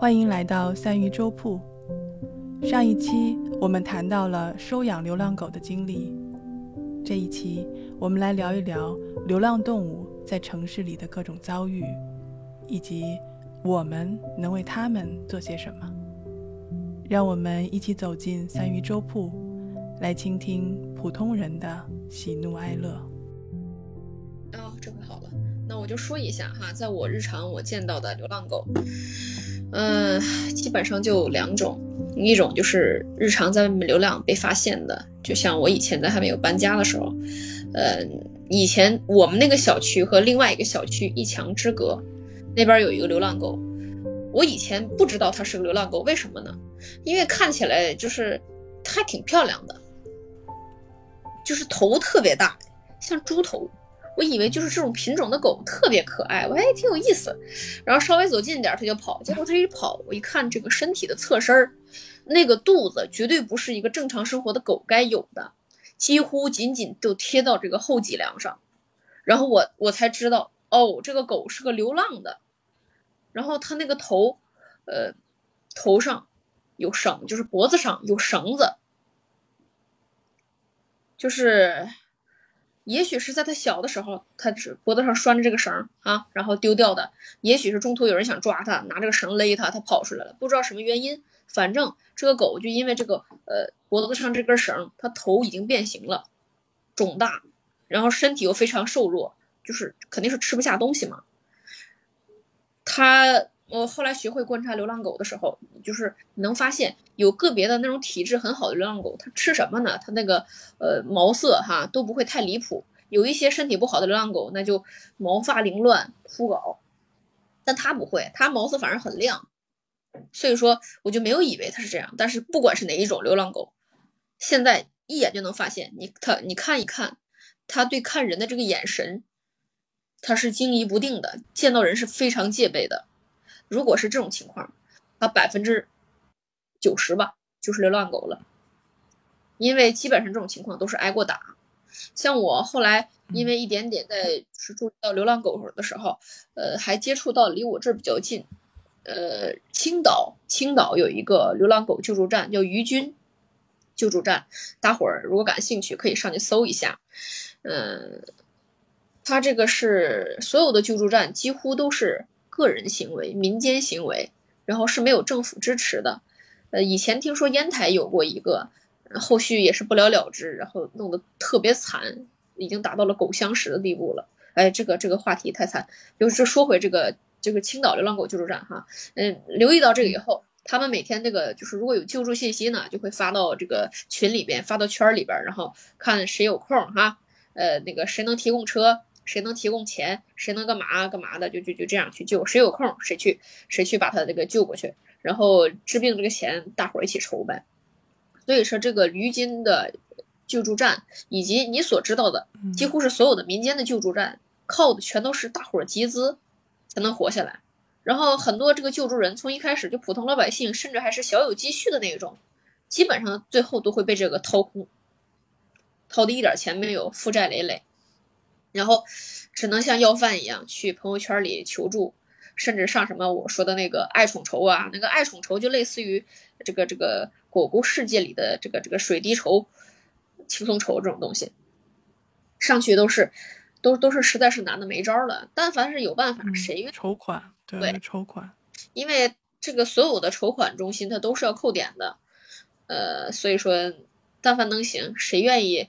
欢迎来到三鱼粥铺。上一期我们谈到了收养流浪狗的经历，这一期我们来聊一聊流浪动物在城市里的各种遭遇，以及我们能为它们做些什么。让我们一起走进三鱼粥铺，来倾听普通人的喜怒哀乐。哦，这回好了，那我就说一下哈，在我日常我见到的流浪狗，嗯、基本上就两种，一种就是日常在外面流浪被发现的，就像我以前在还没有搬家的时候，呃，以前我们那个小区和另外一个小区一墙之隔，那边有一个流浪狗，我以前不知道它是个流浪狗，为什么呢？因为看起来就是它还挺漂亮的，就是头特别大，像猪头。我以为就是这种品种的狗特别可爱，我还挺有意思。然后稍微走近点，它就跑。结果它一跑，我一看这个身体的侧身儿，那个肚子绝对不是一个正常生活的狗该有的，几乎紧紧就贴到这个后脊梁上。然后我我才知道，哦，这个狗是个流浪的。然后它那个头，呃，头上有绳，就是脖子上有绳子，就是。也许是在它小的时候，它是脖子上拴着这个绳啊，然后丢掉的；也许是中途有人想抓它，拿这个绳勒它，它跑出来了，不知道什么原因。反正这个狗就因为这个呃脖子上这根绳，它头已经变形了，肿大，然后身体又非常瘦弱，就是肯定是吃不下东西嘛。它我后来学会观察流浪狗的时候，就是能发现有个别的那种体质很好的流浪狗，它吃什么呢？它那个呃毛色哈都不会太离谱。有一些身体不好的流浪狗，那就毛发凌乱、枯槁，但它不会，它毛色反而很亮。所以说，我就没有以为它是这样。但是不管是哪一种流浪狗，现在一眼就能发现，你它你看一看，它对看人的这个眼神，它是惊疑不定的，见到人是非常戒备的。如果是这种情况，啊，百分之九十吧，就是流浪狗了。因为基本上这种情况都是挨过打。像我后来因为一点点在是注意到流浪狗的时候，呃，还接触到离我这儿比较近，呃，青岛，青岛有一个流浪狗救助站，叫于军救助站。大伙儿如果感兴趣，可以上去搜一下。嗯，它这个是所有的救助站几乎都是。个人行为、民间行为，然后是没有政府支持的。呃，以前听说烟台有过一个，后续也是不了了之，然后弄得特别惨，已经达到了狗相食的地步了。哎，这个这个话题太惨。就是说回这个这个青岛流浪狗救助站哈，嗯，留意到这个以后，他们每天这个就是如果有救助信息呢，就会发到这个群里边，发到圈里边，然后看谁有空哈，呃，那个谁能提供车。谁能提供钱，谁能干嘛干嘛的，就就就这样去救。谁有空，谁去，谁去把他这个救过去。然后治病这个钱，大伙儿一起筹呗。所以说，这个于金的救助站，以及你所知道的，几乎是所有的民间的救助站，靠的全都是大伙儿集资才能活下来。然后很多这个救助人，从一开始就普通老百姓，甚至还是小有积蓄的那种，基本上最后都会被这个掏空，掏的一点钱没有，负债累累。然后只能像要饭一样去朋友圈里求助，甚至上什么我说的那个爱宠筹啊，那个爱宠筹就类似于这个这个狗狗世界里的这个这个水滴筹、轻松筹这种东西，上去都是都都是实在是难的没招了。但凡是有办法，谁愿筹款？对，筹款。因为这个所有的筹款中心它都是要扣点的，呃，所以说但凡能行，谁愿意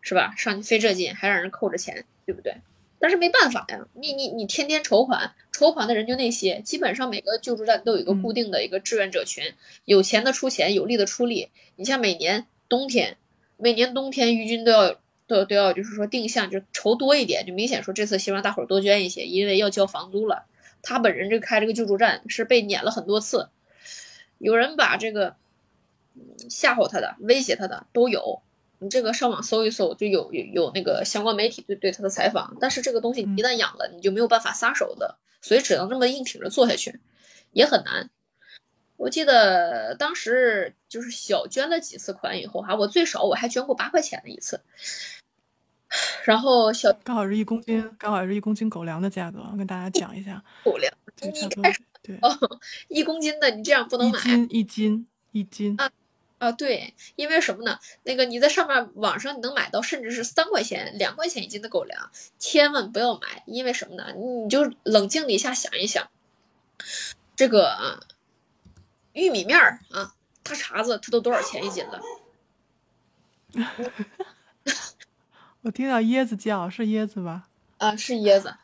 是吧？上去费这劲还让人扣着钱。对不对？但是没办法呀，你你你天天筹款，筹款的人就那些，基本上每个救助站都有一个固定的一个志愿者群，有钱的出钱，有力的出力。你像每年冬天，每年冬天于军都要都都要，就是说定向就筹多一点，就明显说这次希望大伙儿多捐一些，因为要交房租了。他本人这开这个救助站是被撵了很多次，有人把这个吓唬他的、威胁他的都有。你这个上网搜一搜，就有有有那个相关媒体对对他的采访，但是这个东西一旦养了，你就没有办法撒手的，所以只能这么硬挺着做下去，也很难。我记得当时就是小捐了几次款以后哈，我最少我还捐过八块钱的一次，然后小刚好是一公斤，刚好是一公斤狗粮的价格，我跟大家讲一下。狗粮，对，哦，一公斤的你这样不能买。一斤一斤一斤啊啊，对，因为什么呢？那个你在上面网上你能买到甚至是三块钱、两块钱一斤的狗粮，千万不要买，因为什么呢？你就冷静的一下想一想，这个玉米面儿啊，大碴子它都多少钱一斤了？我听到椰子叫，是椰子吧？啊，是椰子。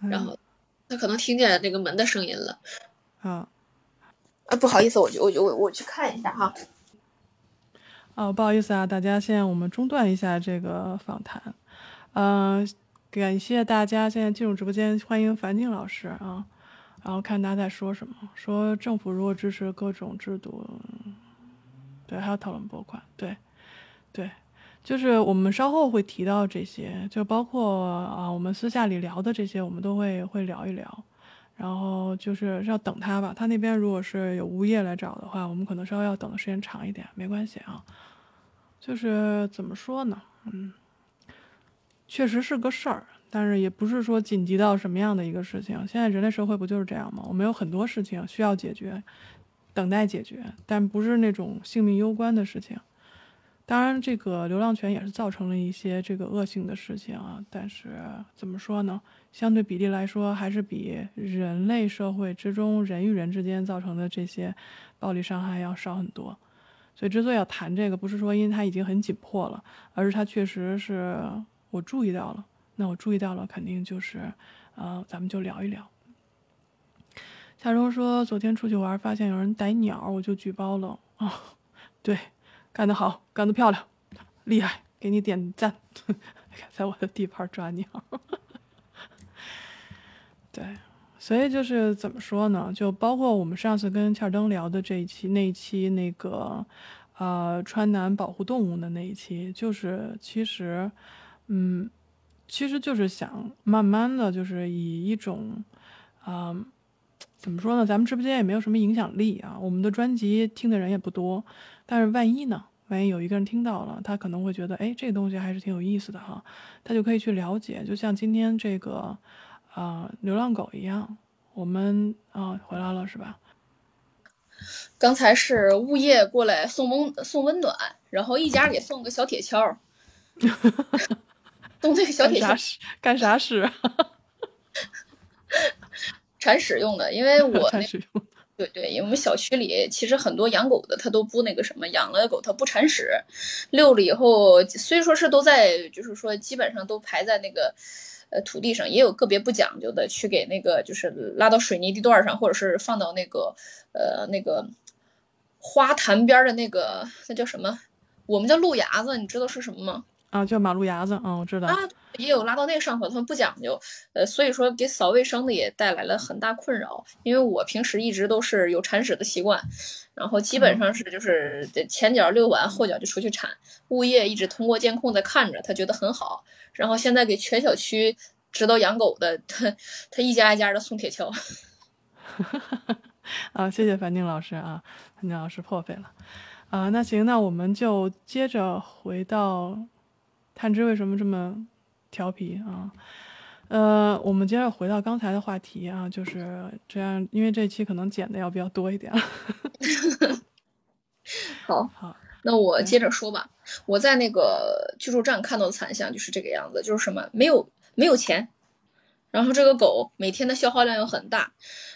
嗯然后他可能听见这个门的声音了。啊啊，不好意思，我就我就我我去看一下哈。哦，不好意思啊，大家，现在我们中断一下这个访谈。嗯、感谢大家现在进入直播间，欢迎樊静老师啊。然后看大家在说什么，说政府如果支持各种制度，对，还要讨论拨款，对，对，就是我们稍后会提到这些，就包括啊我们私下里聊的这些，我们都会会聊一聊。然后就是要等他吧，他那边如果是有物业来找的话，我们可能稍微要等的时间长一点，没关系啊。就是怎么说呢，嗯，确实是个事儿，但是也不是说紧急到什么样的一个事情。现在人类社会不就是这样吗？我们有很多事情需要解决，等待解决，但不是那种性命攸关的事情。当然，这个流浪犬也是造成了一些这个恶性的事情啊，但是怎么说呢？相对比例来说，还是比人类社会之中人与人之间造成的这些暴力伤害要少很多。所以，之所以要谈这个，不是说因为它已经很紧迫了，而是它确实是我注意到了。那我注意到了，肯定就是，呃，咱们就聊一聊。夏蓉说，昨天出去玩，发现有人逮鸟，我就举报了啊、对，干得好，干得漂亮，厉害，给你点赞。在我的地盘抓鸟。对，所以就是怎么说呢？就包括我们上次跟切尔登聊的这一期，那一期那个呃川南保护动物的那一期，就是其实，嗯，其实就是想慢慢的就是以一种，啊、怎么说呢？咱们直播间也没有什么影响力啊，我们的专辑听的人也不多，但是万一呢？万一有一个人听到了，他可能会觉得，哎，这个东西还是挺有意思的哈，他就可以去了解。就像今天这个，啊、流浪狗一样，我们啊、回来了是吧？刚才是物业过来送温送温暖，然后一家给送个小铁锹，送这个小铁锹干啥使？干啥使？铲屎用的，因为我 那铲屎用。对对，因为我们小区里其实很多养狗的，他都不那个什么，养了狗他不铲屎，遛了以后虽说是都在，就是说基本上都排在那个呃土地上，也有个别不讲究的去给那个就是拉到水泥地段上，或者是放到那个呃那个花坛边的那个那叫什么？我们叫路牙子，你知道是什么吗？啊，叫马路牙子，嗯，我知道。啊，也有拉到那个上头，他们不讲究，呃，所以说给扫卫生的也带来了很大困扰。因为我平时一直都是有铲屎的习惯，然后基本上是就是前脚遛完，后脚就出去铲。物业一直通过监控在看着，他觉得很好。然后现在给全小区知道养狗的，他他一家一家的送铁锹。啊，谢谢樊宁老师啊，樊宁老师破费了。啊，那行，那我们就接着回到探知为什么这么调皮啊？呃，我们接着回到刚才的话题啊，就是这样，因为这期可能剪的要比较多一点。好，好，那我接着说吧。我在那个居住站看到的惨象就是这个样子，就是什么没有没有钱，然后这个狗每天的消耗量又很大，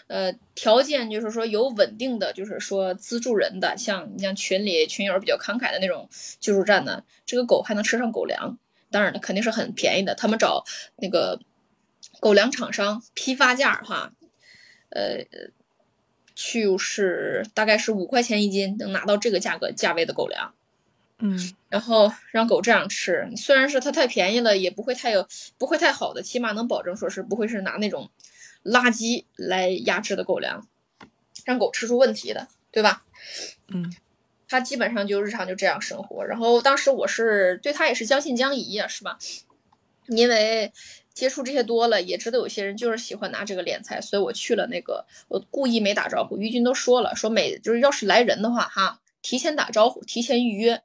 呃，条件就是说有稳定的，就是说资助人的，像你像群里群友比较慷慨的那种救助站呢，这个狗还能吃上狗粮，当然了，肯定是很便宜的。他们找那个狗粮厂商批发价哈，呃，就是大概是五块钱一斤能拿到这个价格价位的狗粮。嗯然后让狗这样吃，虽然是它太便宜了，也不会太有不会太好的，起码能保证说是不会是拿那种垃圾来压制的狗粮，让狗吃出问题的，对吧？嗯它基本上就日常就这样生活。然后当时我是对它也是将信将疑呀、是吧？因为接触这些多了，也知道有些人就是喜欢拿这个敛财，所以我去了那个，我故意没打招呼。于军都说了，说每就是要是来人的话，哈。提前打招呼，提前预约，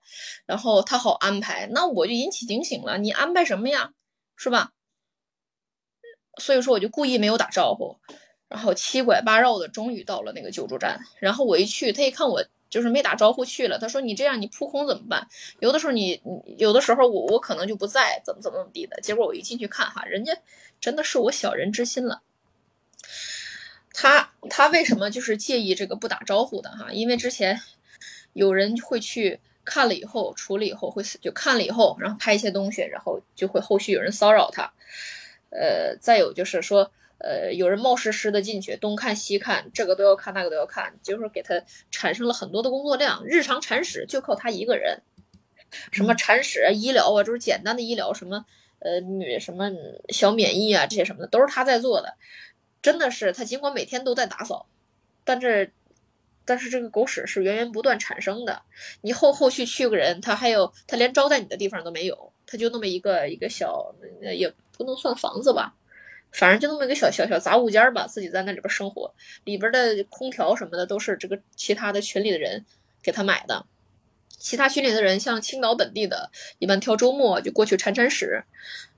然后他好安排。那我就引起警醒了，你安排什么呀？是吧？所以说我就故意没有打招呼。然后七拐八绕的，终于到了那个救助站。然后我一去，他一看我就是没打招呼去了，他说：“你这样你扑空怎么办？有的时候你有的时候我我可能就不在，怎么怎么怎么地的。”结果我一进去看哈，人家真的是我小人之心了。他他为什么就是介意这个不打招呼的哈？因为之前有人会去看了以后处理以后会就看了以后，然后拍一些东西，然后就会后续有人骚扰他。呃，再有就是说，呃，有人冒失失的进去东看西看，这个都要看那个都要看，就是给他产生了很多的工作量。日常铲屎就靠他一个人，什么铲屎啊、医疗啊，就是简单的医疗，什么呃女什么小免疫啊这些什么的，都是他在做的。真的是他，尽管每天都在打扫，但是，但是这个狗屎是源源不断产生的。你后后续去个人，他还有他连招待你的地方都没有，他就那么一个一个小，也不能算房子吧，反正就那么一个小小小杂物间吧，自己在那里边生活。里边的空调什么的都是这个其他的群里的人给他买的。其他群里的人像青岛本地的，一般挑周末就过去铲铲屎。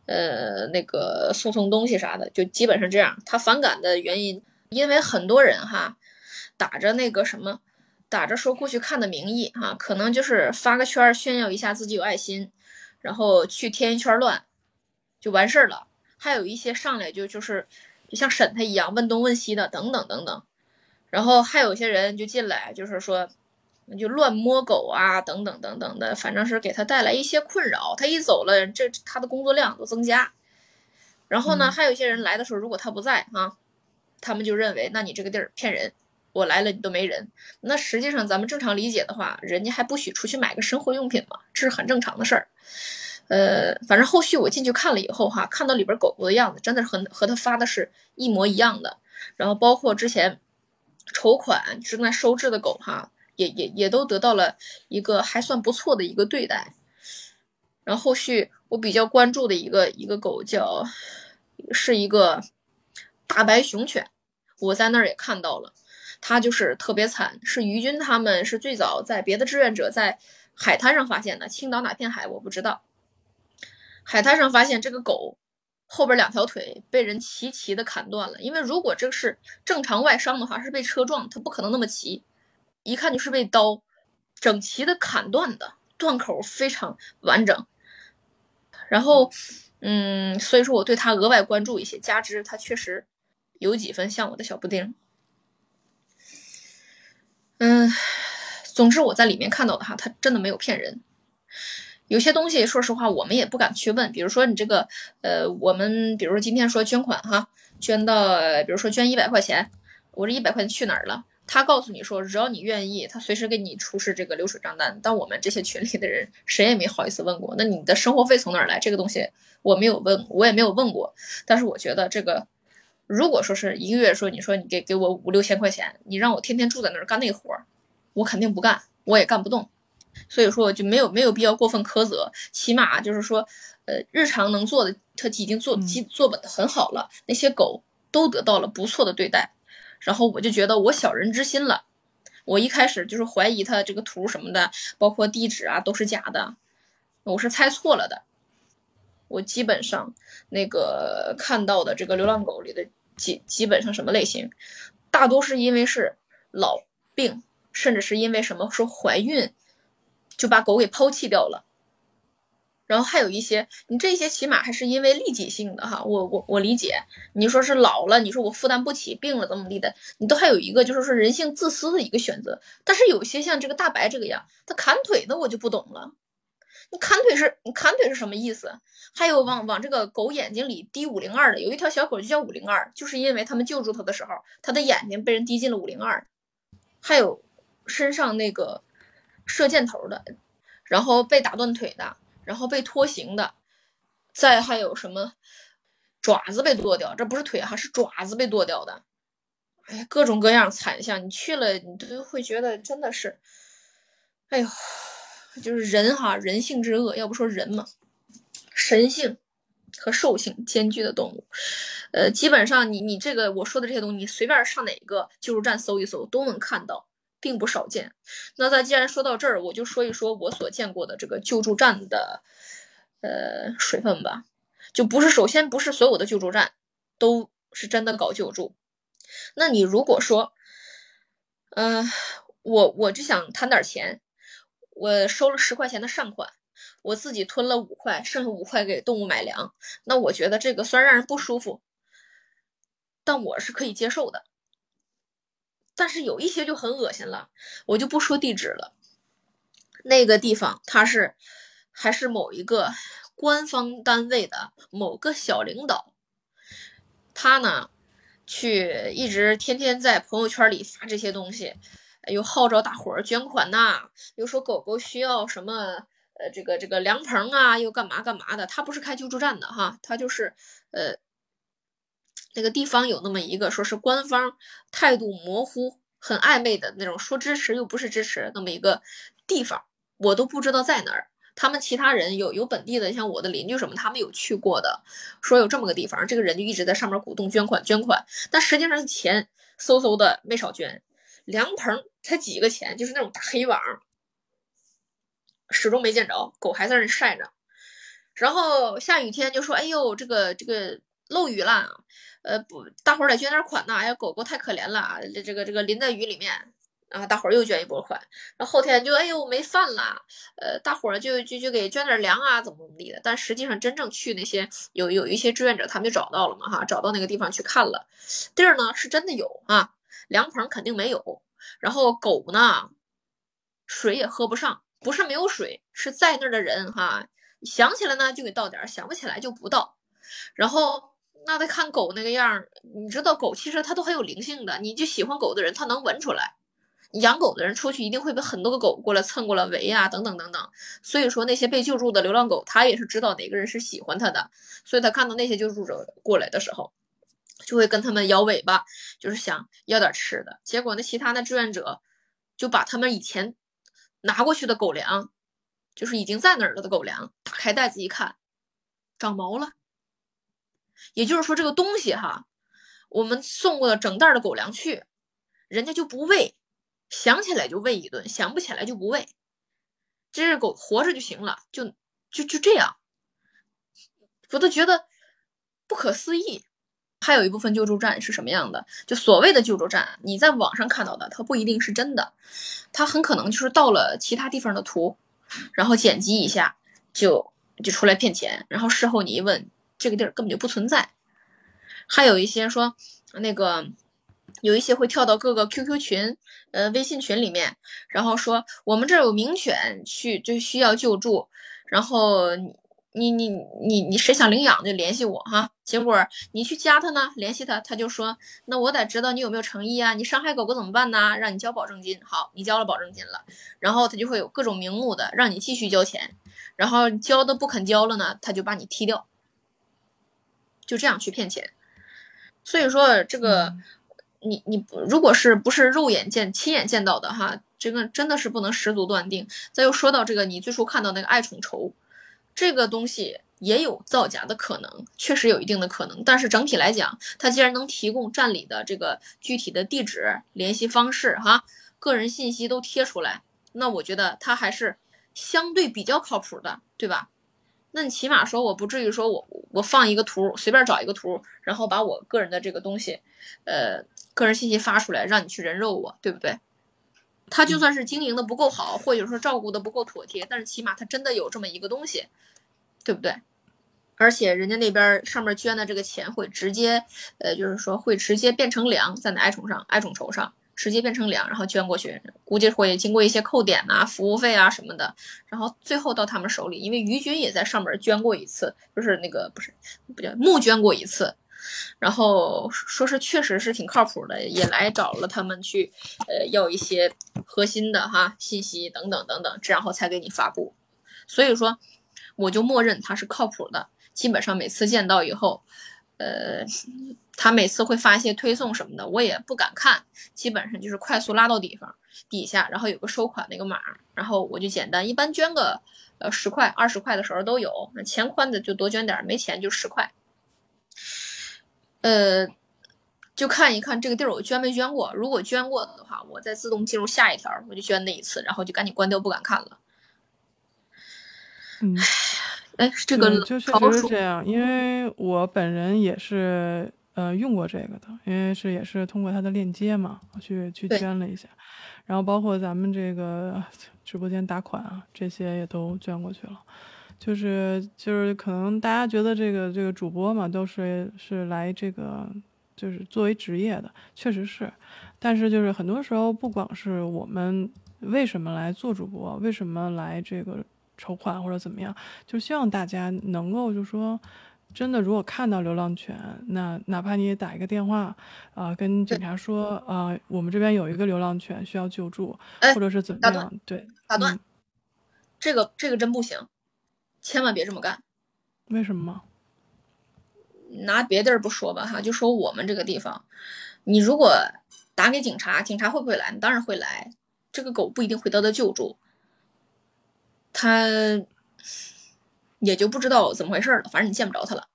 呃，那个送送东西啥的，就基本上这样。他反感的原因，因为很多人哈，打着那个什么，打着说过去看的名义啊，可能就是发个圈炫耀一下自己有爱心，然后去添一圈乱，就完事儿了。还有一些上来就就是就像审他一样，问东问西的，等等等等。然后还有一些人就进来，就是说。就乱摸狗啊，等等等等的，反正是给他带来一些困扰。他一走了，这他的工作量都增加。然后呢，还有一些人来的时候，如果他不在啊，他们就认为，那你这个地儿骗人，我来了你都没人。那实际上咱们正常理解的话，人家还不许出去买个生活用品嘛，这是很正常的事儿。呃，反正后续我进去看了以后哈，看到里边狗狗的样子，真的是和和他发的是一模一样的。然后包括之前筹款正在收治的狗哈。也也也都得到了一个还算不错的一个对待，然后后续我比较关注的一个一个狗叫，是一个大白熊犬，我在那儿也看到了，它就是特别惨，是于军他们是最早在别的志愿者在海滩上发现的，青岛哪片海我不知道，海滩上发现这个狗后边两条腿被人齐齐的砍断了，因为如果这是正常外伤的话，是被车撞，它不可能那么齐。一看就是被刀整齐的砍断的，断口非常完整。然后，嗯，所以说我对它额外关注一些，加之它确实有几分像我的小布丁。嗯，总之我在里面看到的哈，他真的没有骗人。有些东西说实话我们也不敢去问，比如说你这个，呃，我们比如说今天说捐款哈，捐到，比如说捐一百块钱，我这一百块钱去哪儿了？他告诉你说，只要你愿意，他随时给你出示这个流水账单。但我们这些群里的人，谁也没好意思问过。那你的生活费从哪儿来？这个东西我没有问，我也没有问过。但是我觉得这个，如果说是一个月，说你说你给给我五六千块钱，你让我天天住在那儿干那活儿，我肯定不干，我也干不动。所以说我就没有没有必要过分苛责。起码就是说，呃，日常能做的他已经做基做本的很好了。那些狗都得到了不错的对待。然后我就觉得我小人之心了，我一开始就是怀疑他这个图什么的，包括地址啊都是假的，我是猜错了的。我基本上那个看到的这个流浪狗里的基基本上什么类型，大多是因为是老病，甚至是因为什么说怀孕，就把狗给抛弃掉了。然后还有一些，你这些起码还是因为利己性的哈，我我我理解。你说是老了，你说我负担不起，病了怎么地的，你都还有一个就是说人性自私的一个选择。但是有些像这个大白这个样，他砍腿的我就不懂了。你砍腿是你砍腿是什么意思？还有往往这个狗眼睛里滴五零二的，有一条小狗就叫五零二，就是因为他们救助它的时候，它的眼睛被人滴进了五零二。还有身上那个射箭头的，然后被打断腿的。然后被拖行的，再还有什么爪子被剁掉？这不是腿哈，是爪子被剁掉的。哎呀，各种各样惨象，你去了你都会觉得真的是，哎呦，就是人哈，人性之恶，要不说人嘛，神性和兽性兼具的动物。呃，基本上你你这个我说的这些东西，你随便上哪个救助站搜一搜都能看到。并不少见。那咱既然说到这儿，我就说一说我所见过的这个救助站的，呃，水分吧。就不是首先不是所有的救助站都是真的搞救助。那你如果说，嗯，我我就想贪点钱，我收了十块钱的善款，我自己吞了五块，剩下五块给动物买粮，那我觉得这个虽然让人不舒服，但我是可以接受的。但是有一些就很恶心了，我就不说地址了。那个地方它是还是某一个官方单位的某个小领导，他呢去一直天天在朋友圈里发这些东西，又号召大伙儿捐款呐，又说狗狗需要什么呃这个这个凉棚啊，又干嘛干嘛的。他不是开救助站的哈，他就是呃。那个地方有那么一个，说是官方态度模糊、很暧昧的那种，说支持又不是支持那么一个地方，我都不知道在哪儿。他们其他人有有本地的，像我的邻居什么，他们有去过的，说有这么个地方，这个人就一直在上面鼓动捐款捐款，但实际上钱嗖嗖的没少捐。凉棚才几个钱，就是那种大黑网，始终没见着，狗还在那晒着。然后下雨天就说：“哎呦，这个这个漏雨了。”呃不，大伙儿得捐点款呐！哎呀，狗狗太可怜了，这这个这个淋在雨里面，然后大伙儿又捐一波款。然后后天就哎呦没饭了，呃，大伙儿就就就给捐点粮啊，怎么怎么地的。但实际上真正去那些有有一些志愿者，他们就找到了嘛哈，找到那个地方去看了，地儿呢是真的有啊，凉棚肯定没有。然后狗呢，水也喝不上，不是没有水，是在那儿的人哈，想起来呢就给倒点，想不起来就不倒。然后。那得看狗那个样儿，你知道狗其实它都很有灵性的，你就喜欢狗的人，它能闻出来。养狗的人出去一定会被很多个狗过来蹭过来围啊，等等等等。所以说那些被救助的流浪狗，它也是知道哪个人是喜欢它的，所以它看到那些救助者过来的时候，就会跟他们摇尾巴，就是想要点吃的。结果那其他的志愿者就把他们以前拿过去的狗粮，就是已经在那儿了的狗粮，打开袋子一看，长毛了。也就是说，这个东西哈，我们送过的整袋的狗粮去，人家就不喂，想起来就喂一顿，想不起来就不喂。这只狗活着就行了，就就就这样，我都觉得不可思议。还有一部分救助站是什么样的？就所谓的救助站，你在网上看到的，它不一定是真的，它很可能就是到了其他地方的图，然后剪辑一下就就出来骗钱，然后事后你一问。这个地儿根本就不存在，还有一些说那个有一些会跳到各个 QQ 群、呃微信群里面，然后说我们这儿有名犬去就需要救助，然后你你你你谁想领养就联系我哈。结果你去加他呢，联系他，他就说那我得知道你有没有诚意啊，你伤害狗狗怎么办呢？让你交保证金。好，你交了保证金了，然后他就会有各种名目的让你继续交钱，然后交的不肯交了呢，他就把你踢掉。就这样去骗钱，所以说这个你你如果是不是肉眼见亲眼见到的哈，这个真的是不能十足断定。再又说到这个，你最初看到那个爱宠筹，这个东西也有造假的可能，确实有一定的可能。但是整体来讲，他既然能提供站里的这个具体的地址、联系方式哈，个人信息都贴出来，那我觉得他还是相对比较靠谱的，对吧？那你起码说，我不至于说我我放一个图，随便找一个图，然后把我个人的这个东西，呃，个人信息发出来，让你去人肉我，对不对？他就算是经营的不够好，或者说照顾的不够妥帖，但是起码他真的有这么一个东西，对不对？而且人家那边上面捐的这个钱会直接，呃，就是说会直接变成粮，在那爱宠上、爱宠筹上。直接变成粮，然后捐过去，估计会经过一些扣点呐、服务费啊什么的，然后最后到他们手里。因为于军也在上面捐过一次，就是那个不是不叫募捐过一次，然后说是确实是挺靠谱的，也来找了他们去，呃，要一些核心的哈信息等等等等，然后才给你发布。所以说，我就默认他是靠谱的，基本上每次见到以后，呃。他每次会发一些推送什么的，我也不敢看，基本上就是快速拉到底方底下，然后有个收款那个码，然后我就简单，一般捐个呃十块、二十块的时候都有，那钱宽的就多捐点，没钱就十块，呃，就看一看这个地儿我捐没捐过，如果捐过的话，我再自动进入下一条，我就捐那一次，然后就赶紧关掉，不敢看了。嗯，哎，这个就确实是这样，因为我本人也是。呃用过这个的，因为是也是通过它的链接嘛，去去捐了一下，然后包括咱们这个直播间打款啊，这些也都捐过去了。就是就是可能大家觉得这个这个主播嘛，都是是来这个就是作为职业的，确实是，但是就是很多时候，不光是我们为什么来做主播，为什么来这个筹款或者怎么样，就希望大家能够就说。真的，如果看到流浪犬，那哪怕你也打一个电话，啊、跟警察说，啊、我们这边有一个流浪犬需要救助，哎或者是怎么样，对，打断嗯，这个这个真不行，千万别这么干。为什么？拿别地儿不说吧，哈，就说我们这个地方，你如果打给警察，警察会不会来？当然会来。这个狗不一定会得到救助，它也就不知道怎么回事了。反正你见不着他了，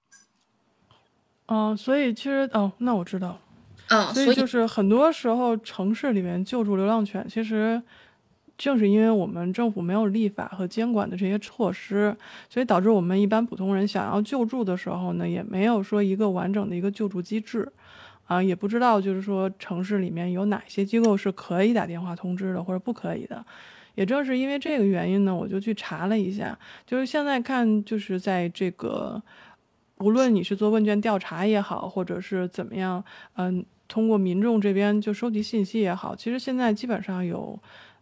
哦、所以其实哦，那我知道了。嗯，所以就是很多时候城市里面救助流浪犬，其实正是因为我们政府没有立法和监管的这些措施，所以导致我们一般普通人想要救助的时候呢，也没有说一个完整的一个救助机制，啊，也不知道就是说城市里面有哪些机构是可以打电话通知的或者不可以的。也正是因为这个原因呢，我就去查了一下，就是现在看，就是在这个，无论你是做问卷调查也好，或者是怎么样，嗯，通过民众这边就收集信息也好，其实现在基本上有，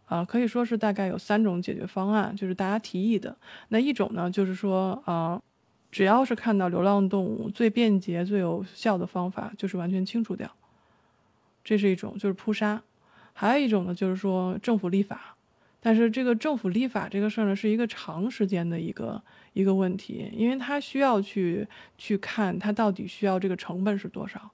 呃，可以说是大概有三种解决方案，就是大家提议的。那一种呢，就是说，呃，只要是看到流浪动物，最便捷、最有效的方法就是完全清除掉，这是一种，就是扑杀。还有一种呢，就是说政府立法。但是这个政府立法这个事儿呢，是一个长时间的一个一个问题，因为它需要去去看它到底需要这个成本是多少，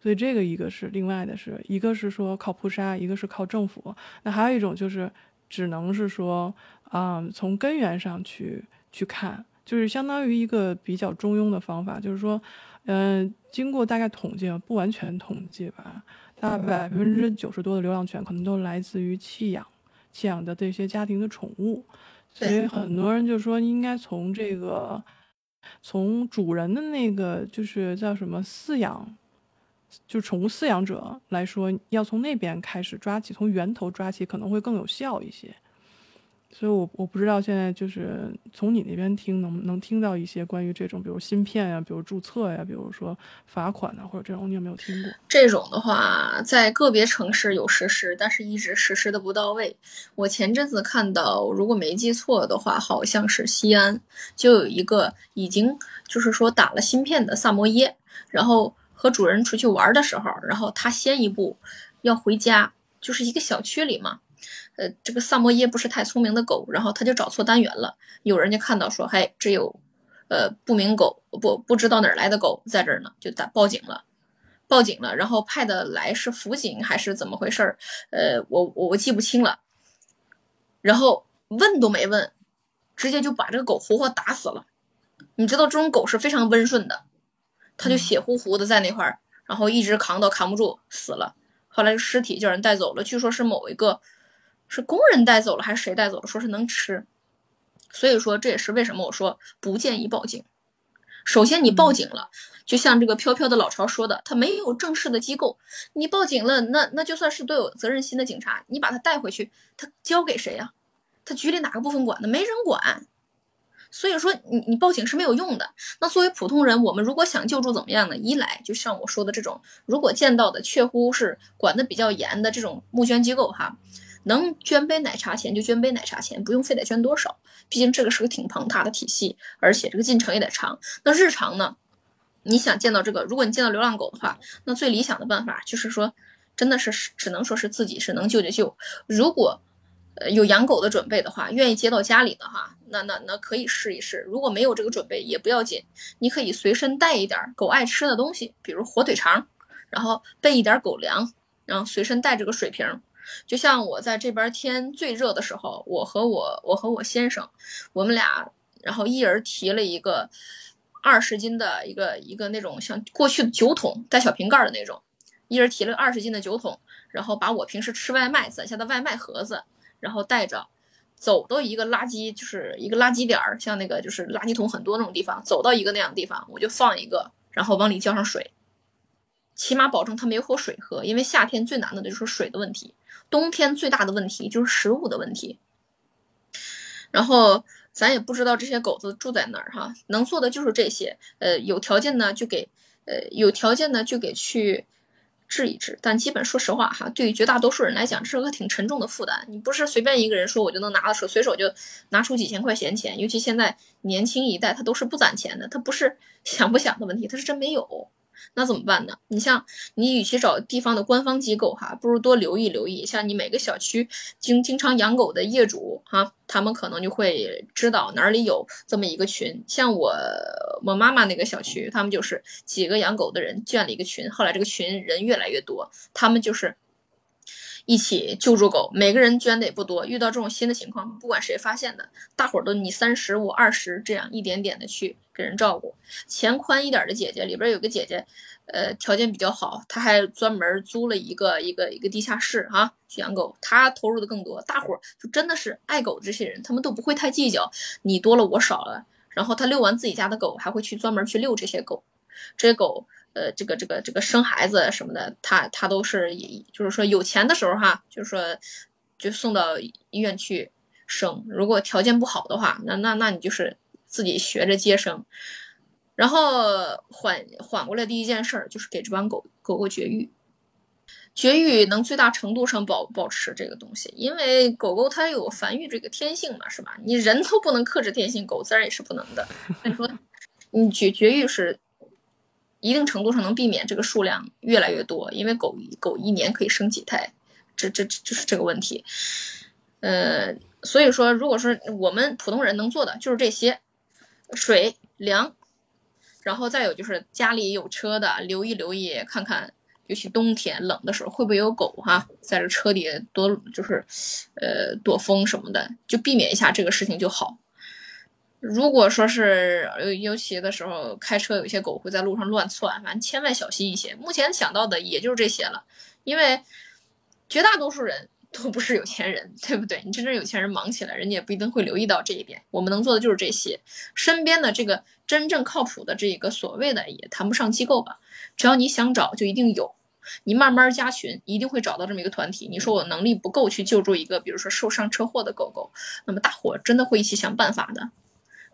所以这个一个是另外的是，一个是说靠扑杀，一个是靠政府，那还有一种就是只能是说，啊、从根源上去去看，就是相当于一个比较中庸的方法，就是说，嗯、经过大概统计，不完全统计吧，大概百分之九十多的流浪犬可能都来自于弃养。弃养的这些家庭的宠物，所以很多人就说应该从这个从主人的那个就是叫什么饲养，就宠物饲养者来说，要从那边开始抓起，从源头抓起可能会更有效一些。所以我我不知道现在就是从你那边听能能听到一些关于这种，比如芯片呀、比如注册呀、比如说罚款呐、或者这种，你有没有听过？这种的话，在个别城市有实施，但是一直实施的不到位。我前阵子看到，如果没记错的话，好像是西安就有一个已经就是说打了芯片的萨摩耶，然后和主人出去玩的时候，然后他先一步要回家，就是一个小区里嘛。呃，这个萨摩耶不是太聪明的狗，然后他就找错单元了。有人就看到说，嘿，这有，呃，不明狗，不不知道哪儿来的狗在这儿呢，就打报警了。报警了，然后派的来是辅警还是怎么回事儿？呃，我我我记不清了。然后问都没问，直接就把这个狗活活打死了。你知道这种狗是非常温顺的，它就血乎乎的在那块儿，然后一直扛到扛不住死了。后来尸体叫人带走了，据说是某一个是工人带走了还是谁带走了，说是能吃。所以说这也是为什么我说不建议报警。首先你报警了。就像这个飘飘的老巢说的，他没有正式的机构，你报警了，那那就算是都有责任心的警察，你把他带回去，他交给谁呀、他局里哪个部分管的？没人管。所以说你你报警是没有用的。那作为普通人，我们如果想救助怎么样呢？一来就像我说的这种，如果见到的确乎是管的比较严的这种募捐机构哈，能捐杯奶茶钱就捐杯奶茶钱，不用非得捐多少，毕竟这个是个挺庞大的体系，而且这个进程也得长。那日常呢？你想见到这个，如果你见到流浪狗的话，那最理想的办法就是说，真的是只能说是自己是能救就救。如果呃有养狗的准备的话，愿意接到家里的哈，那那那可以试一试。如果没有这个准备也不要紧，你可以随身带一点狗爱吃的东西，比如火腿肠，然后备一点狗粮，然后随身带着个水瓶。就像我在这边天最热的时候，我和我我和我先生，我们俩然后一人提了一个。二十斤的一个一个那种像过去的酒桶带小瓶盖的那种，一人提了二十斤的酒桶，然后把我平时吃外卖攒下的外卖盒子，然后带着，走到一个垃圾就是一个垃圾点儿，像那个就是垃圾桶很多那种地方，走到一个那样的地方，我就放一个，然后往里浇上水，起码保证他们有口水喝，因为夏天最难的就是水的问题，冬天最大的问题就是食物的问题。然后咱也不知道这些狗子住在哪儿哈，能做的就是这些。呃，有条件呢就给，呃，有条件呢就给去治一治。但基本说实话哈，对于绝大多数人来讲，这是个挺沉重的负担。你不是随便一个人说我就能拿得出，随手就拿出几千块闲钱。尤其现在年轻一代，他都是不攒钱的，他不是想不想的问题，他是真没有。那怎么办呢？你像你，与其找地方的官方机构哈，不如多留意留意。像你每个小区经经常养狗的业主哈，他们可能就会知道哪里有这么一个群。像我我妈妈那个小区，他们就是几个养狗的人建了一个群，后来这个群人越来越多，他们就是。一起救助狗，每个人捐的也不多。遇到这种新的情况，不管谁发现的，大伙儿都你三十我二十，这样一点点的去给人照顾。钱宽一点的姐姐里边有个姐姐，呃，条件比较好，她还专门租了一个一个一个地下室啊去养狗。她投入的更多，大伙儿就真的是爱狗这些人，他们都不会太计较你多了我少了。然后他遛完自己家的狗，还会去专门去遛这些狗，这些狗。呃，这个这个这个生孩子什么的，他他都是，就是说有钱的时候哈，就是说就送到医院去生。如果条件不好的话，那那那你就是自己学着接生。然后缓缓过来第一件事儿就是给这帮狗狗狗绝育，绝育能最大程度上保保持这个东西，因为狗狗它有繁育这个天性嘛，是吧？你人都不能克制天性，狗自然也是不能的。所以说，你绝绝育是。一定程度上能避免这个数量越来越多，因为狗狗一年可以生几胎，这这这就是这个问题。呃，所以说，如果说我们普通人能做的就是这些，水粮，然后再有就是家里有车的，留意留意看看，尤其冬天冷的时候会不会有狗哈，在这车里躲就是呃躲风什么的，就避免一下这个事情就好。如果说是呃，尤其的时候开车，有些狗会在路上乱窜，反正千万小心一些。目前想到的也就是这些了，因为绝大多数人 都不是有钱人，对不对？你真正有钱人忙起来，人家也不一定会留意到这一点。我们能做的就是这些，身边的这个真正靠谱的这个所谓的也谈不上机构吧，只要你想找，就一定有。你慢慢加群，一定会找到这么一个团体。你说我能力不够去救助一个，比如说受伤车祸的狗狗，那么大伙真的会一起想办法的。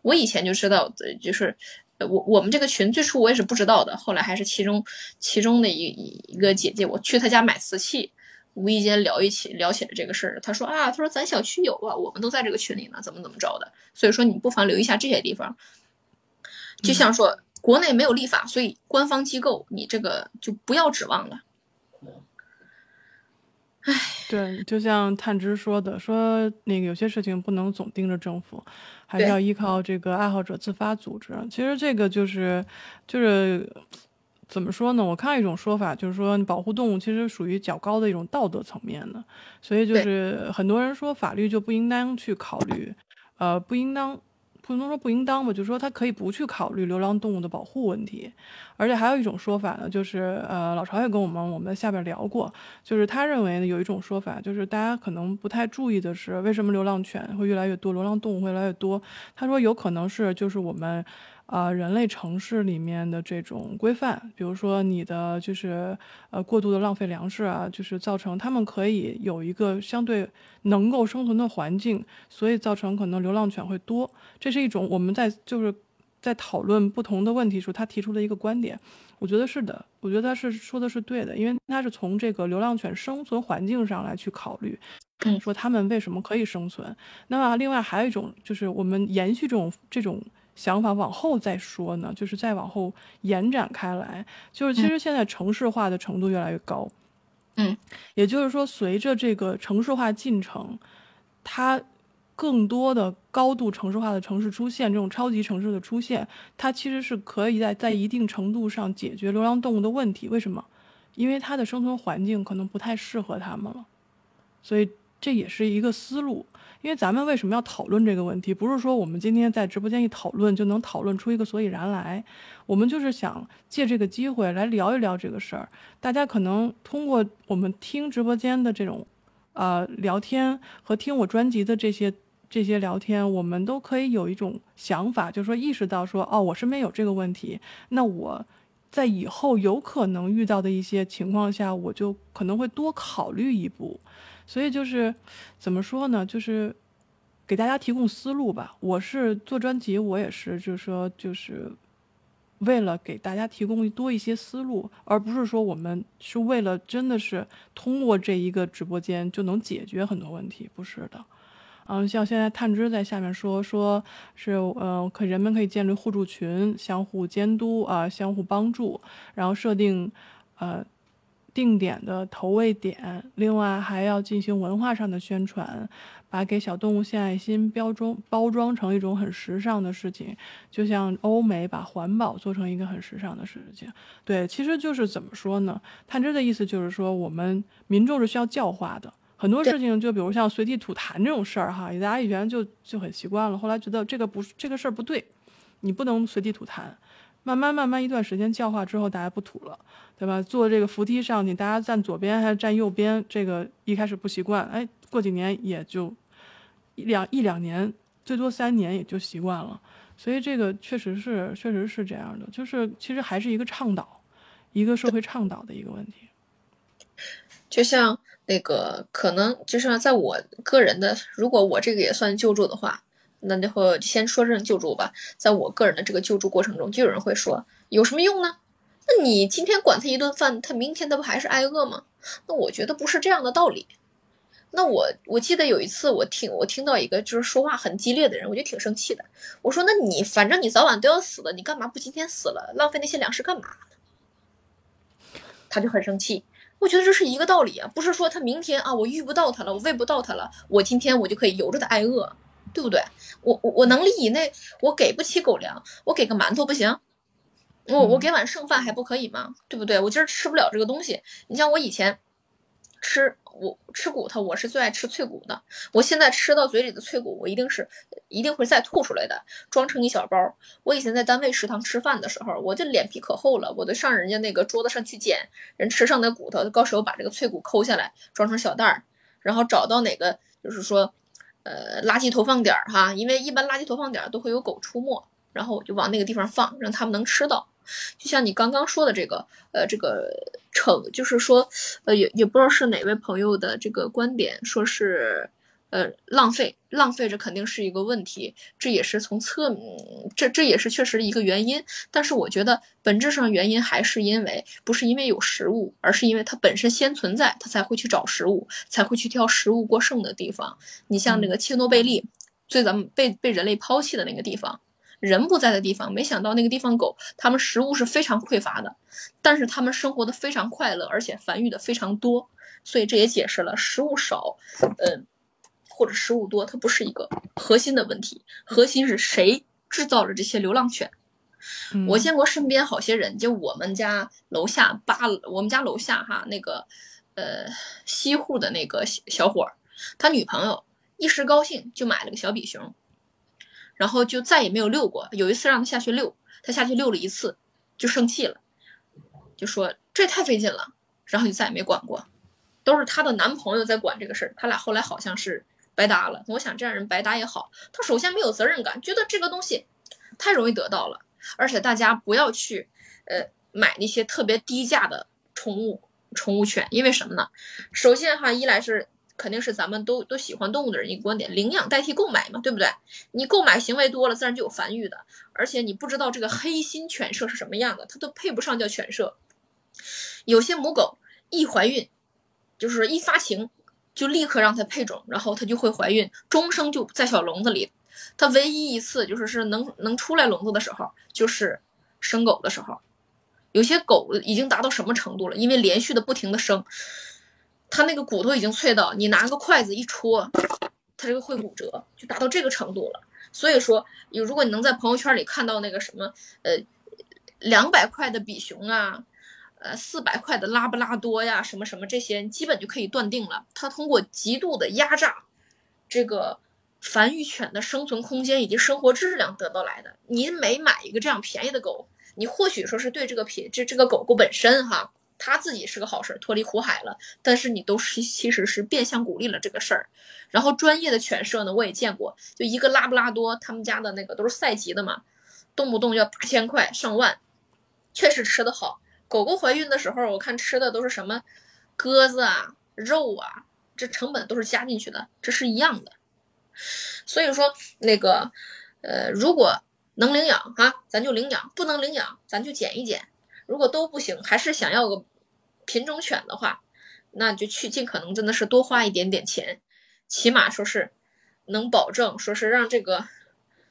我以前就知道，就是我我们这个群最初我也是不知道的，后来还是其中其中的一一个姐姐，我去她家买瓷器，无意间聊一起聊起了这个事儿。她说啊，她说咱小区有啊，我们都在这个群里呢，怎么怎么着的。所以说你不妨留意一下这些地方。就像说国内没有立法，所以官方机构你这个就不要指望了。唉，对，就像探知说的，说那个有些事情不能总盯着政府。还是要依靠这个爱好者自发组织。其实这个就是，就是怎么说呢？我看到一种说法，就是说保护动物其实属于较高的一种道德层面的，所以就是很多人说法律就不应当去考虑，呃，不应当。不能说不应当吧，就说他可以不去考虑流浪动物的保护问题，而且还有一种说法呢，就是呃，老巢也跟我们我们下边聊过，就是他认为呢有一种说法，就是大家可能不太注意的是，为什么流浪犬会越来越多，流浪动物会越来越多？他说有可能是就是我们。啊，人类城市里面的这种规范，比如说你的就是呃过度的浪费粮食啊，就是造成他们可以有一个相对能够生存的环境，所以造成可能流浪犬会多。这是一种我们在就是在讨论不同的问题时候，他提出的一个观点。我觉得是的，我觉得他是说的是对的，因为他是从这个流浪犬生存环境上来去考虑，说他们为什么可以生存。那么另外还有一种就是我们延续这种这种。想法往后再说呢，就是再往后延展开来，就是其实现在城市化的程度越来越高，嗯，也就是说，随着这个城市化进程，它更多的高度城市化的城市出现，这种超级城市的出现，它其实是可以在在一定程度上解决流浪动物的问题。为什么？因为它的生存环境可能不太适合它们了，所以这也是一个思路。因为咱们为什么要讨论这个问题？不是说我们今天在直播间一讨论就能讨论出一个所以然来，我们就是想借这个机会来聊一聊这个事儿。大家可能通过我们听直播间的这种，呃，聊天和听我专辑的这些这些聊天，我们都可以有一种想法，就是说意识到说，哦，我身边有这个问题，那我。在以后有可能遇到的一些情况下，我就可能会多考虑一步。所以就是怎么说呢？就是给大家提供思路吧。我是做专辑，我也是，就是说，就是为了给大家提供多一些思路，而不是说我们是为了真的是通过这一个直播间就能解决很多问题，不是的。嗯，像现在探知在下面说，说是呃，可人们可以建立互助群，相互监督啊，相互帮助，然后设定呃。定点的投喂点，另外还要进行文化上的宣传，把给小动物献爱心标装包装成一种很时尚的事情，就像欧美把环保做成一个很时尚的事情。对，其实就是怎么说呢？探知的意思就是说，我们民众是需要教化的，很多事情就比如像随地吐痰这种事儿哈，大家以前就就很习惯了，后来觉得这个不这个事儿不对，你不能随地吐痰。慢慢慢慢一段时间教化之后，大家不吐了，对吧？坐这个扶梯上去，大家站左边还是站右边？这个一开始不习惯，哎，过几年也就一两一两年，最多三年也就习惯了。所以这个确实是确实是这样的，就是其实还是一个倡导，一个社会倡导的一个问题。就像那个可能，就像在我个人的，如果我这个也算救助的话。那就会先说这种救助吧，在我个人的这个救助过程中，就有人会说有什么用呢？那你今天管他一顿饭，他明天他不还是挨饿吗？那我觉得不是这样的道理。那我我记得有一次我听我听到一个就是说话很激烈的人，我就挺生气的。我说那你反正你早晚都要死的，你干嘛不今天死了，浪费那些粮食干嘛？他就很生气。我觉得这是一个道理啊，不是说他明天啊我遇不到他了，我喂不到他了，我今天我就可以由着他挨饿。对不对？我我我能力以内，我给不起狗粮，我给个馒头不行？我我给碗剩饭还不可以吗？对不对？我今儿吃不了这个东西。你像我以前吃我吃骨头，我是最爱吃脆骨的。我现在吃到嘴里的脆骨，我一定是一定会再吐出来的，装成一小包。我以前在单位食堂吃饭的时候，我这脸皮可厚了，我都上人家那个桌子上去捡人吃剩的骨头，到时候把这个脆骨抠下来，装成小袋儿，然后找到哪个就是说。呃，垃圾投放点儿哈，因为一般垃圾投放点儿都会有狗出没，然后我就往那个地方放，让他们能吃到。就像你刚刚说的这个，呃，这个成，就是说，呃，也也不知道是哪位朋友的这个观点，说是。呃，浪费，浪费，这肯定是一个问题，这也是从侧，这这也是确实一个原因。但是我觉得本质上原因还是因为不是因为有食物，而是因为它本身先存在，它才会去找食物，才会去挑食物过剩的地方。你像那个切诺贝利，最咱们被被人类抛弃的那个地方，人不在的地方，没想到那个地方狗，它们食物是非常匮乏的，但是它们生活的非常快乐，而且繁育的非常多，所以这也解释了食物少，嗯。或者食物多，它不是一个核心的问题，核心是谁制造了这些流浪犬？我见过身边好些人，就我们家楼下八，我们家楼下哈那个，呃西户的那个小伙儿，他女朋友一时高兴就买了个小比熊，然后就再也没有遛过。有一次让他下去遛，他下去遛了一次就生气了，就说这太费劲了，然后就再也没管过，都是她的男朋友在管这个事儿。他俩后来好像是。白搭了，我想这样人白搭也好。他首先没有责任感，觉得这个东西太容易得到了，而且大家不要去呃买那些特别低价的宠物宠物犬，因为什么呢？首先哈，一来是肯定是咱们都都喜欢动物的人一个观点，领养代替购买嘛，对不对？你购买行为多了，自然就有繁育的，而且你不知道这个黑心犬舍是什么样的，它都配不上叫犬舍。有些母狗一怀孕，就是一发情。就立刻让它配种，然后它就会怀孕，终生就在小笼子里。它唯一一次就是是能能出来笼子的时候，就是生狗的时候。有些狗已经达到什么程度了？因为连续的不停的生，它那个骨头已经脆到你拿个筷子一戳，它这个会骨折，就达到这个程度了。所以说，有如果你能在朋友圈里看到那个什么呃两百块的比熊啊。呃，四百块的拉布拉多呀，什么什么这些，基本就可以断定了，它通过极度的压榨，这个繁育犬的生存空间以及生活质量得到来的。您每买一个这样便宜的狗，你或许说是对这个品这这个狗狗本身哈，它自己是个好事儿，脱离苦海了，但是你都是其实是变相鼓励了这个事儿。然后专业的犬舍呢，我也见过，就一个拉布拉多，他们家的那个都是赛级的嘛，动不动要八千块上万。确实吃的好。狗狗怀孕的时候，我看吃的都是什么鸽子啊、肉啊，这成本都是加进去的，这是一样的。所以说那个，呃，如果能领养啊，咱就领养；不能领养，咱就捡一捡。如果都不行，还是想要个品种犬的话，那就去尽可能真的是多花一点点钱，起码说是能保证，说是让这个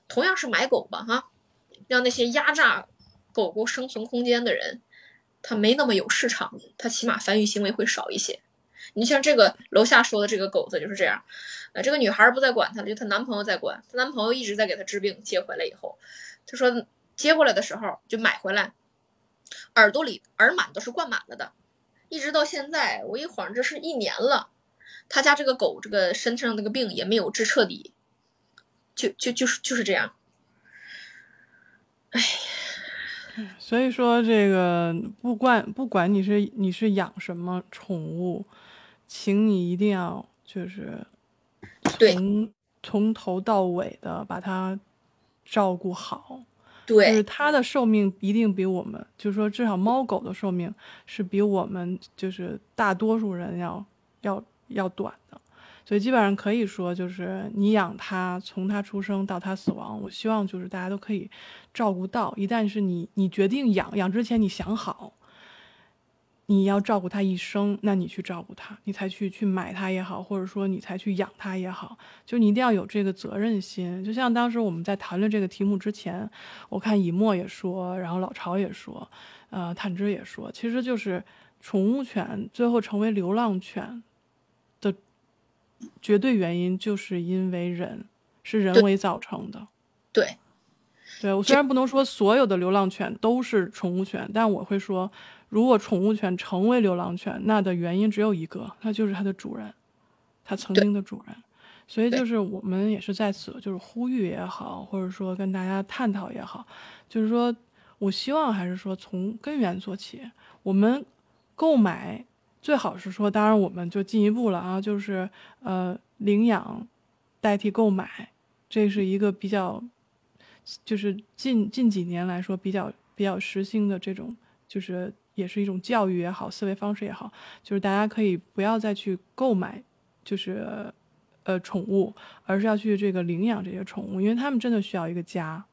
同样是买狗吧哈，让那些压榨狗狗生存空间的人，他没那么有市场，他起码繁育行为会少一些。你像这个楼下说的这个狗子就是这样，呃，这个女孩不再管它了，就她男朋友在管，她男朋友一直在给她治病，接回来以后，她说接过来的时候就买回来，耳朵里耳螨都是灌满了的，一直到现在，我一晃这是一年了，他家这个狗这个身上这个病也没有治彻底，就就就是就是这样，哎呀。所以说，这个不管不管你是你是养什么宠物，请你一定要就是从从头到尾的把它照顾好。对，就是它的寿命一定比我们，就是说至少猫狗的寿命是比我们就是大多数人要要要短的。所以基本上可以说，就是你养它，从它出生到它死亡，我希望就是大家都可以照顾到。一旦是你你决定养养之前，你想好你要照顾它一生，那你去照顾它，你才去去买它也好，或者说你才去养它也好，就你一定要有这个责任心。就像当时我们在谈论这个题目之前，我看以沫也说，然后老巢也说，呃，探之也说，其实就是宠物犬最后成为流浪犬。绝对原因就是因为人是人为造成的，对，对我虽然不能说所有的流浪犬都是宠物犬，但我会说，如果宠物犬成为流浪犬，那的原因只有一个，那就是它的主人，它曾经的主人。所以就是我们也是在此就是呼吁也好，或者说跟大家探讨也好，就是说我希望还是说从根源做起，我们购买。最好是说，当然我们就进一步了啊，就是呃领养代替购买，这是一个比较，就是近近几年来说比较比较实行的这种，就是也是一种教育也好，思维方式也好，就是大家可以不要再去购买，就是呃宠物，而是要去这个领养这些宠物，因为他们真的需要一个家。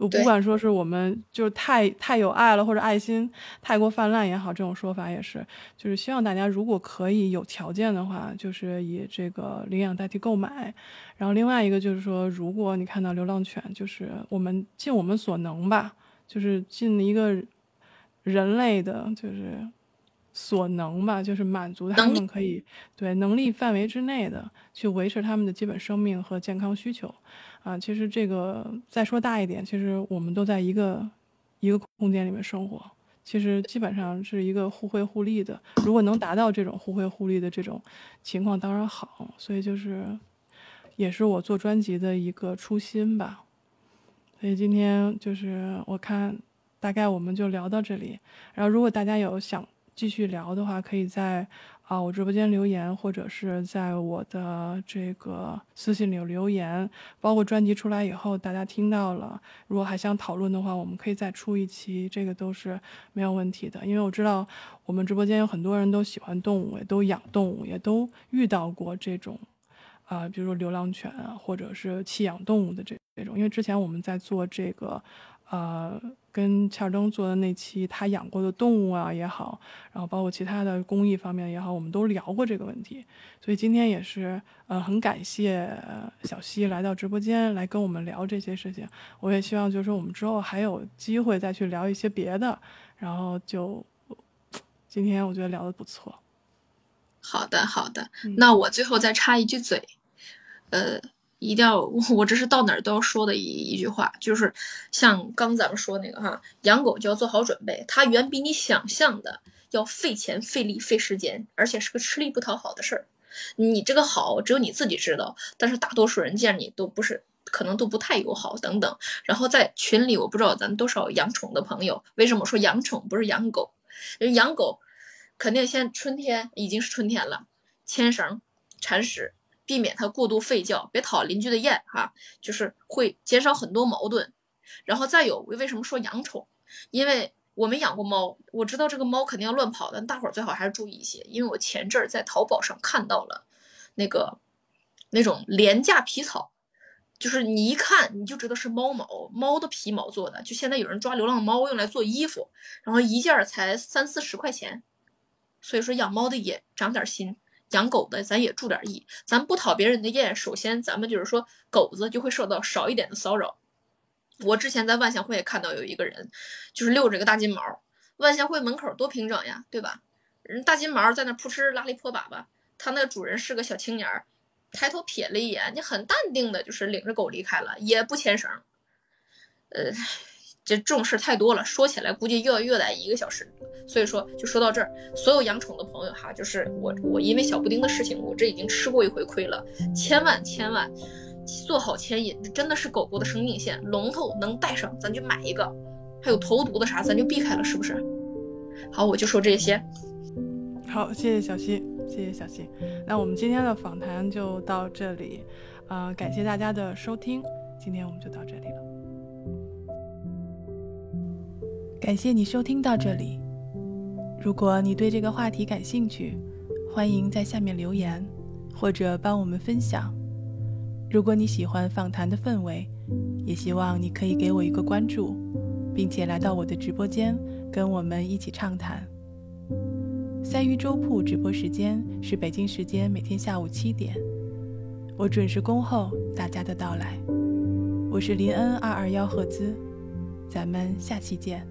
我不管说是我们就是太太有爱了，或者爱心太过泛滥也好，这种说法也是，就是希望大家如果可以有条件的话，就是以这个领养代替购买。然后另外一个就是说，如果你看到流浪犬，就是我们尽我们所能吧，就是尽一个人类的，就是所能吧，就是满足他们可以对能力范围之内的去维持他们的基本生命和健康需求。啊，其实这个再说大一点，其实我们都在一个一个空间里面生活，其实基本上是一个互惠互利的。如果能达到这种互惠互利的这种情况，当然好。所以就是，也是我做专辑的一个初心吧。所以今天就是我看，大概我们就聊到这里。然后如果大家有想继续聊的话，可以在。啊，我直播间留言，或者是在我的这个私信里留言，包括专辑出来以后，大家听到了，如果还想讨论的话，我们可以再出一期，这个都是没有问题的。因为我知道我们直播间有很多人都喜欢动物，也都养动物，也都遇到过这种，啊，比如说流浪犬啊，或者是弃养动物的这这种。因为之前我们在做这个，呃。跟乔尔登做的那期，他养过的动物啊也好，然后包括其他的公益方面也好，我们都聊过这个问题。所以今天也是，呃，很感谢小溪来到直播间来跟我们聊这些事情。我也希望就是说我们之后还有机会再去聊一些别的。然后就今天我觉得聊的不错。好的，好的。那我最后再插一句嘴，呃。一定要，我这是到哪儿都要说的一一句话，就是像刚咱们说那个哈，养狗就要做好准备，它远比你想象的要费钱、费力、费时间，而且是个吃力不讨好的事儿。你这个好只有你自己知道，但是大多数人见你都不是，可能都不太友好等等。然后在群里，我不知道咱们多少养宠的朋友，为什么说养宠不是养狗？养狗肯定现春天已经是春天了，牵绳、铲屎。避免它过度吠叫，别讨邻居的厌哈，就是会减少很多矛盾。然后再有，为什么说养宠？因为我没养过猫，我知道这个猫肯定要乱跑，但大伙儿最好还是注意一些，因为我前阵儿在淘宝上看到了那个那种廉价皮草，就是你一看你就知道是猫毛，猫的皮毛做的。就现在有人抓流浪猫用来做衣服，然后一件儿才三四十块钱。所以说养猫的也长点心，养狗的咱也注点意，咱不讨别人的厌。首先咱们就是说狗子就会受到少一点的骚扰。我之前在万象汇看到有一个人，就是遛着个大金毛，万象汇门口多平整呀，对吧？人大金毛在那扑哧拉了一破粑粑，它那主人是个小青年儿，抬头瞥了一眼，就很淡定的，就是领着狗离开了，也不牵绳。呃，这这种事太多了，说起来估计又要又得一个小时。所以说，就说到这儿，所有养宠的朋友哈，就是我我因为小布丁的事情，我这已经吃过一回亏了，千万千万。做好牵引，真的是狗狗的生命线。龙头能带上，咱就买一个；还有投毒的啥，咱就避开了，是不是？好，我就说这些。好，谢谢小溪，谢谢小溪。那我们今天的访谈就到这里，呃，感谢大家的收听，今天我们就到这里了。感谢你收听到这里。如果你对这个话题感兴趣，欢迎在下面留言，或者帮我们分享。如果你喜欢访谈的氛围，也希望你可以给我一个关注，并且来到我的直播间跟我们一起畅谈。三鱼粥铺直播时间是北京时间每天下午七点，我准时恭候大家的到来。我是林恩二二幺赫兹，咱们下期见。